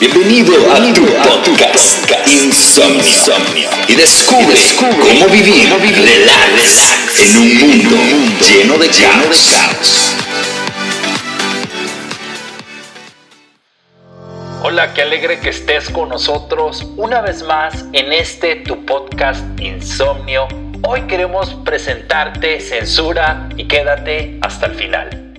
Bienvenido, a tu podcast, Insomnio. Y descubre, cómo vivir, relax, en un mundo, lleno de caos. Hola, qué alegre que estés con nosotros una vez más en este tu podcast Insomnio. Hoy queremos presentarte Censura y quédate hasta el final.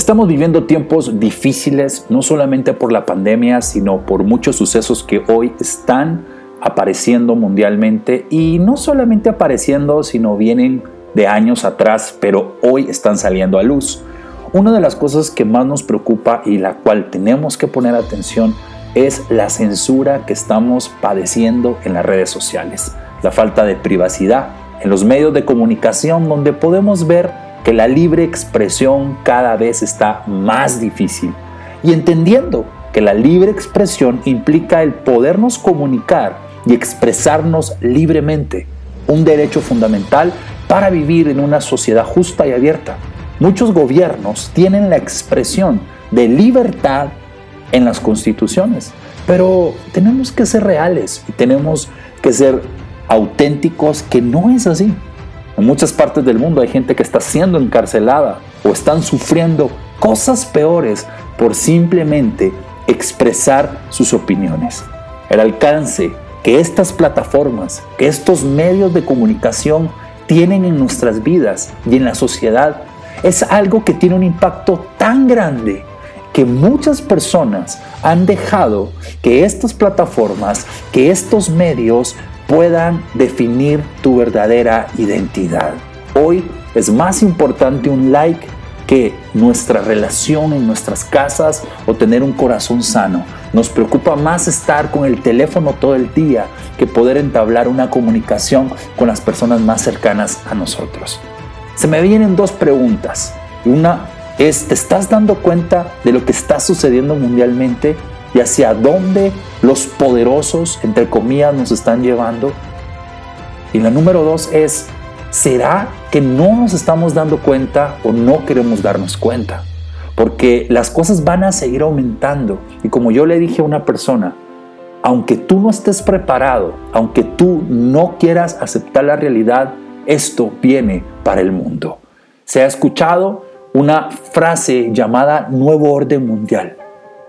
Estamos viviendo tiempos difíciles, no solamente por la pandemia, sino por muchos sucesos que hoy están apareciendo mundialmente y no solamente apareciendo, sino vienen de años atrás, pero hoy están saliendo a luz. Una de las cosas que más nos preocupa y la cual tenemos que poner atención es la censura que estamos padeciendo en las redes sociales, la falta de privacidad en los medios de comunicación donde podemos ver que la libre expresión cada vez está más difícil y entendiendo que la libre expresión implica el podernos comunicar y expresarnos libremente, un derecho fundamental para vivir en una sociedad justa y abierta. Muchos gobiernos tienen la expresión de libertad en las constituciones, pero tenemos que ser reales y tenemos que ser auténticos que no es así. En muchas partes del mundo hay gente que está siendo encarcelada o están sufriendo cosas peores por simplemente expresar sus opiniones. El alcance que estas plataformas, que estos medios de comunicación tienen en nuestras vidas y en la sociedad es algo que tiene un impacto tan grande que muchas personas han dejado que estas plataformas, que estos medios puedan definir tu verdadera identidad. Hoy es más importante un like que nuestra relación en nuestras casas o tener un corazón sano. Nos preocupa más estar con el teléfono todo el día que poder entablar una comunicación con las personas más cercanas a nosotros. Se me vienen dos preguntas. Una es, ¿te estás dando cuenta de lo que está sucediendo mundialmente? Y hacia dónde los poderosos, entre comillas, nos están llevando. Y la número dos es, ¿será que no nos estamos dando cuenta o no queremos darnos cuenta? Porque las cosas van a seguir aumentando. Y como yo le dije a una persona, aunque tú no estés preparado, aunque tú no quieras aceptar la realidad, esto viene para el mundo. Se ha escuchado una frase llamada nuevo orden mundial.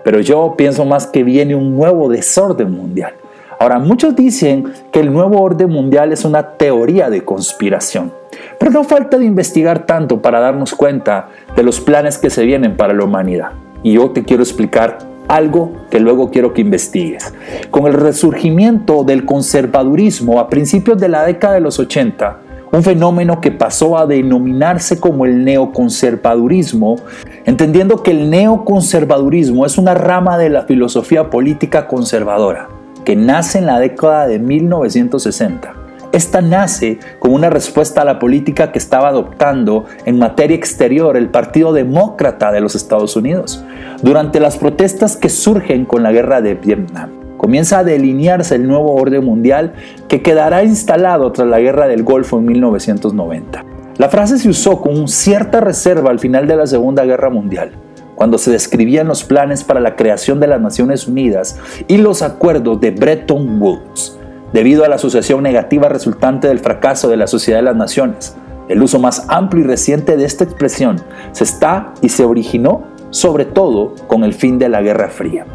Pero yo pienso más que viene un nuevo desorden mundial. Ahora, muchos dicen que el nuevo orden mundial es una teoría de conspiración. Pero no falta de investigar tanto para darnos cuenta de los planes que se vienen para la humanidad. Y yo te quiero explicar algo que luego quiero que investigues. Con el resurgimiento del conservadurismo a principios de la década de los 80, un fenómeno que pasó a denominarse como el neoconservadurismo, entendiendo que el neoconservadurismo es una rama de la filosofía política conservadora que nace en la década de 1960. Esta nace como una respuesta a la política que estaba adoptando en materia exterior el Partido Demócrata de los Estados Unidos durante las protestas que surgen con la guerra de Vietnam comienza a delinearse el nuevo orden mundial que quedará instalado tras la Guerra del Golfo en 1990. La frase se usó con cierta reserva al final de la Segunda Guerra Mundial, cuando se describían los planes para la creación de las Naciones Unidas y los acuerdos de Bretton Woods, debido a la asociación negativa resultante del fracaso de la Sociedad de las Naciones. El uso más amplio y reciente de esta expresión se está y se originó sobre todo con el fin de la Guerra Fría.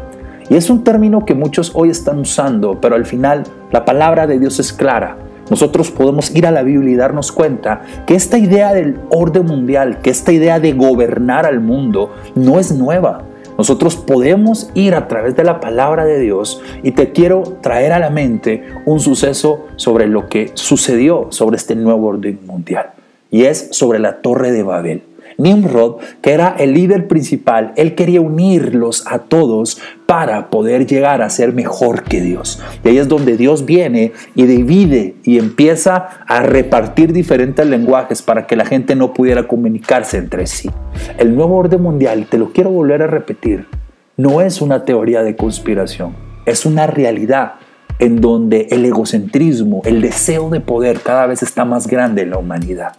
Y es un término que muchos hoy están usando, pero al final la palabra de Dios es clara. Nosotros podemos ir a la Biblia y darnos cuenta que esta idea del orden mundial, que esta idea de gobernar al mundo no es nueva. Nosotros podemos ir a través de la palabra de Dios y te quiero traer a la mente un suceso sobre lo que sucedió sobre este nuevo orden mundial. Y es sobre la torre de Babel. Nimrod, que era el líder principal, él quería unirlos a todos para poder llegar a ser mejor que Dios. Y ahí es donde Dios viene y divide y empieza a repartir diferentes lenguajes para que la gente no pudiera comunicarse entre sí. El nuevo orden mundial, te lo quiero volver a repetir, no es una teoría de conspiración, es una realidad en donde el egocentrismo, el deseo de poder cada vez está más grande en la humanidad.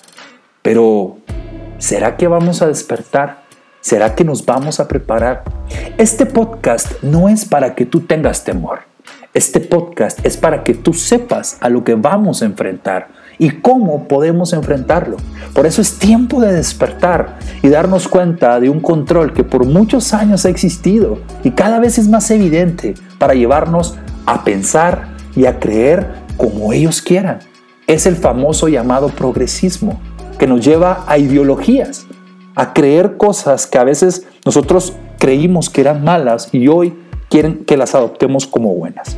Pero ¿Será que vamos a despertar? ¿Será que nos vamos a preparar? Este podcast no es para que tú tengas temor. Este podcast es para que tú sepas a lo que vamos a enfrentar y cómo podemos enfrentarlo. Por eso es tiempo de despertar y darnos cuenta de un control que por muchos años ha existido y cada vez es más evidente para llevarnos a pensar y a creer como ellos quieran. Es el famoso llamado progresismo que nos lleva a ideologías, a creer cosas que a veces nosotros creímos que eran malas y hoy quieren que las adoptemos como buenas.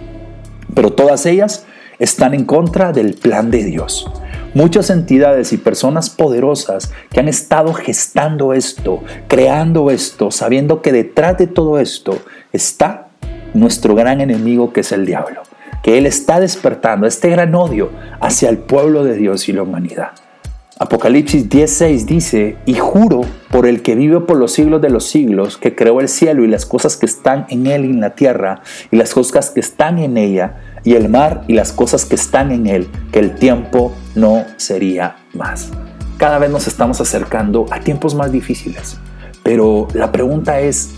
Pero todas ellas están en contra del plan de Dios. Muchas entidades y personas poderosas que han estado gestando esto, creando esto, sabiendo que detrás de todo esto está nuestro gran enemigo que es el diablo, que él está despertando este gran odio hacia el pueblo de Dios y la humanidad. Apocalipsis 10:6 dice, y juro por el que vive por los siglos de los siglos, que creó el cielo y las cosas que están en él y en la tierra, y las cosas que están en ella, y el mar y las cosas que están en él, que el tiempo no sería más. Cada vez nos estamos acercando a tiempos más difíciles, pero la pregunta es,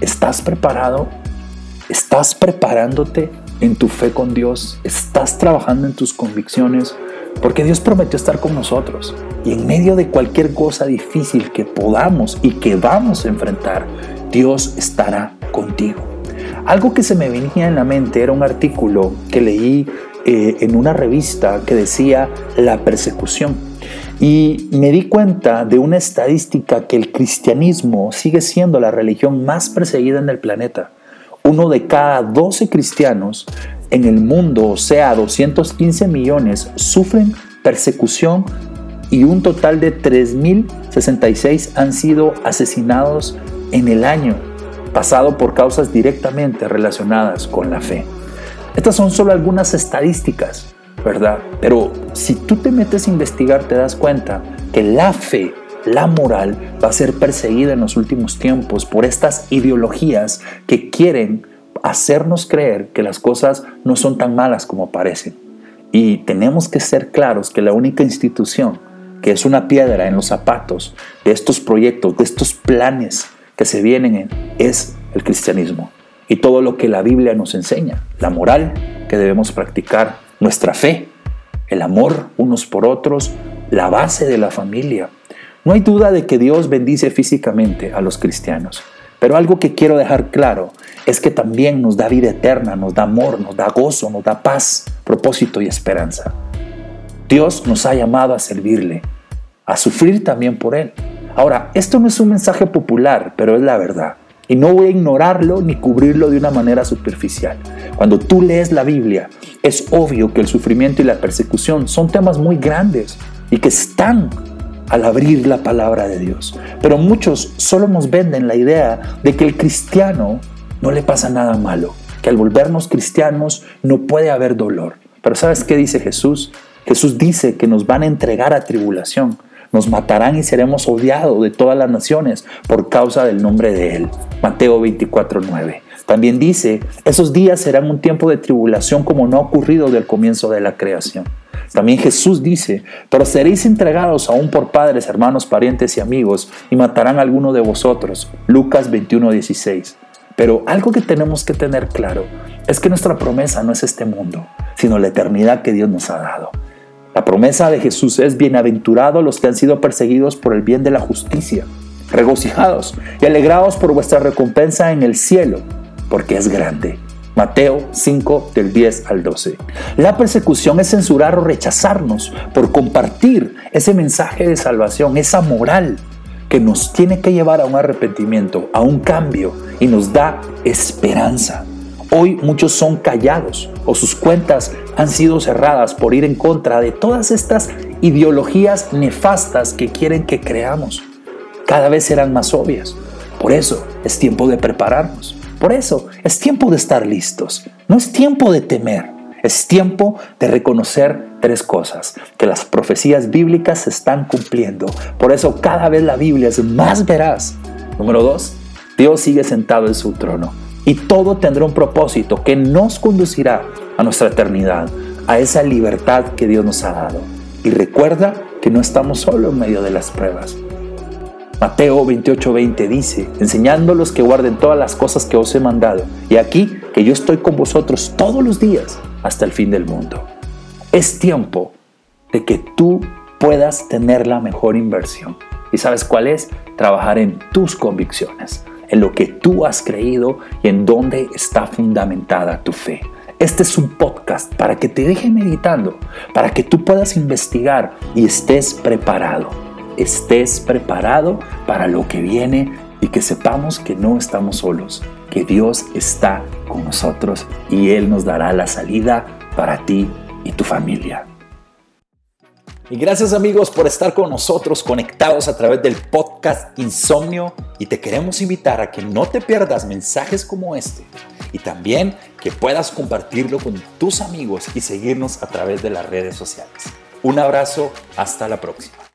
¿estás preparado? ¿Estás preparándote en tu fe con Dios? ¿Estás trabajando en tus convicciones? Porque Dios prometió estar con nosotros. Y en medio de cualquier cosa difícil que podamos y que vamos a enfrentar, Dios estará contigo. Algo que se me venía en la mente era un artículo que leí eh, en una revista que decía la persecución. Y me di cuenta de una estadística que el cristianismo sigue siendo la religión más perseguida en el planeta. Uno de cada 12 cristianos en el mundo, o sea, 215 millones, sufren persecución y un total de 3.066 han sido asesinados en el año pasado por causas directamente relacionadas con la fe. Estas son solo algunas estadísticas, ¿verdad? Pero si tú te metes a investigar te das cuenta que la fe, la moral, va a ser perseguida en los últimos tiempos por estas ideologías que quieren hacernos creer que las cosas no son tan malas como parecen. Y tenemos que ser claros que la única institución que es una piedra en los zapatos de estos proyectos, de estos planes que se vienen es el cristianismo y todo lo que la Biblia nos enseña, la moral que debemos practicar, nuestra fe, el amor unos por otros, la base de la familia. No hay duda de que Dios bendice físicamente a los cristianos, pero algo que quiero dejar claro es que también nos da vida eterna, nos da amor, nos da gozo, nos da paz, propósito y esperanza. Dios nos ha llamado a servirle, a sufrir también por Él. Ahora, esto no es un mensaje popular, pero es la verdad. Y no voy a ignorarlo ni cubrirlo de una manera superficial. Cuando tú lees la Biblia, es obvio que el sufrimiento y la persecución son temas muy grandes y que están al abrir la palabra de Dios. Pero muchos solo nos venden la idea de que el cristiano no le pasa nada malo, que al volvernos cristianos no puede haber dolor. Pero ¿sabes qué dice Jesús? Jesús dice que nos van a entregar a tribulación, nos matarán y seremos odiados de todas las naciones por causa del nombre de Él. Mateo 24:9. También dice, esos días serán un tiempo de tribulación como no ha ocurrido del comienzo de la creación. También Jesús dice, pero seréis entregados aún por padres, hermanos, parientes y amigos, y matarán alguno de vosotros. Lucas 21:16. Pero algo que tenemos que tener claro es que nuestra promesa no es este mundo, sino la eternidad que Dios nos ha dado. La promesa de Jesús es bienaventurados los que han sido perseguidos por el bien de la justicia, regocijados y alegrados por vuestra recompensa en el cielo, porque es grande. Mateo 5 del 10 al 12. La persecución es censurar o rechazarnos por compartir ese mensaje de salvación, esa moral que nos tiene que llevar a un arrepentimiento, a un cambio y nos da esperanza. Hoy muchos son callados o sus cuentas han sido cerradas por ir en contra de todas estas ideologías nefastas que quieren que creamos. Cada vez serán más obvias. Por eso es tiempo de prepararnos. Por eso es tiempo de estar listos. No es tiempo de temer. Es tiempo de reconocer tres cosas, que las profecías bíblicas se están cumpliendo. Por eso cada vez la Biblia es más veraz. Número dos, Dios sigue sentado en su trono y todo tendrá un propósito que nos conducirá a nuestra eternidad, a esa libertad que Dios nos ha dado. Y recuerda que no estamos solo en medio de las pruebas. Mateo 28:20 dice, enseñándolos que guarden todas las cosas que os he mandado, y aquí que yo estoy con vosotros todos los días hasta el fin del mundo. Es tiempo de que tú puedas tener la mejor inversión. ¿Y sabes cuál es? Trabajar en tus convicciones, en lo que tú has creído y en dónde está fundamentada tu fe. Este es un podcast para que te deje meditando, para que tú puedas investigar y estés preparado estés preparado para lo que viene y que sepamos que no estamos solos, que Dios está con nosotros y Él nos dará la salida para ti y tu familia. Y gracias amigos por estar con nosotros conectados a través del podcast Insomnio y te queremos invitar a que no te pierdas mensajes como este y también que puedas compartirlo con tus amigos y seguirnos a través de las redes sociales. Un abrazo, hasta la próxima.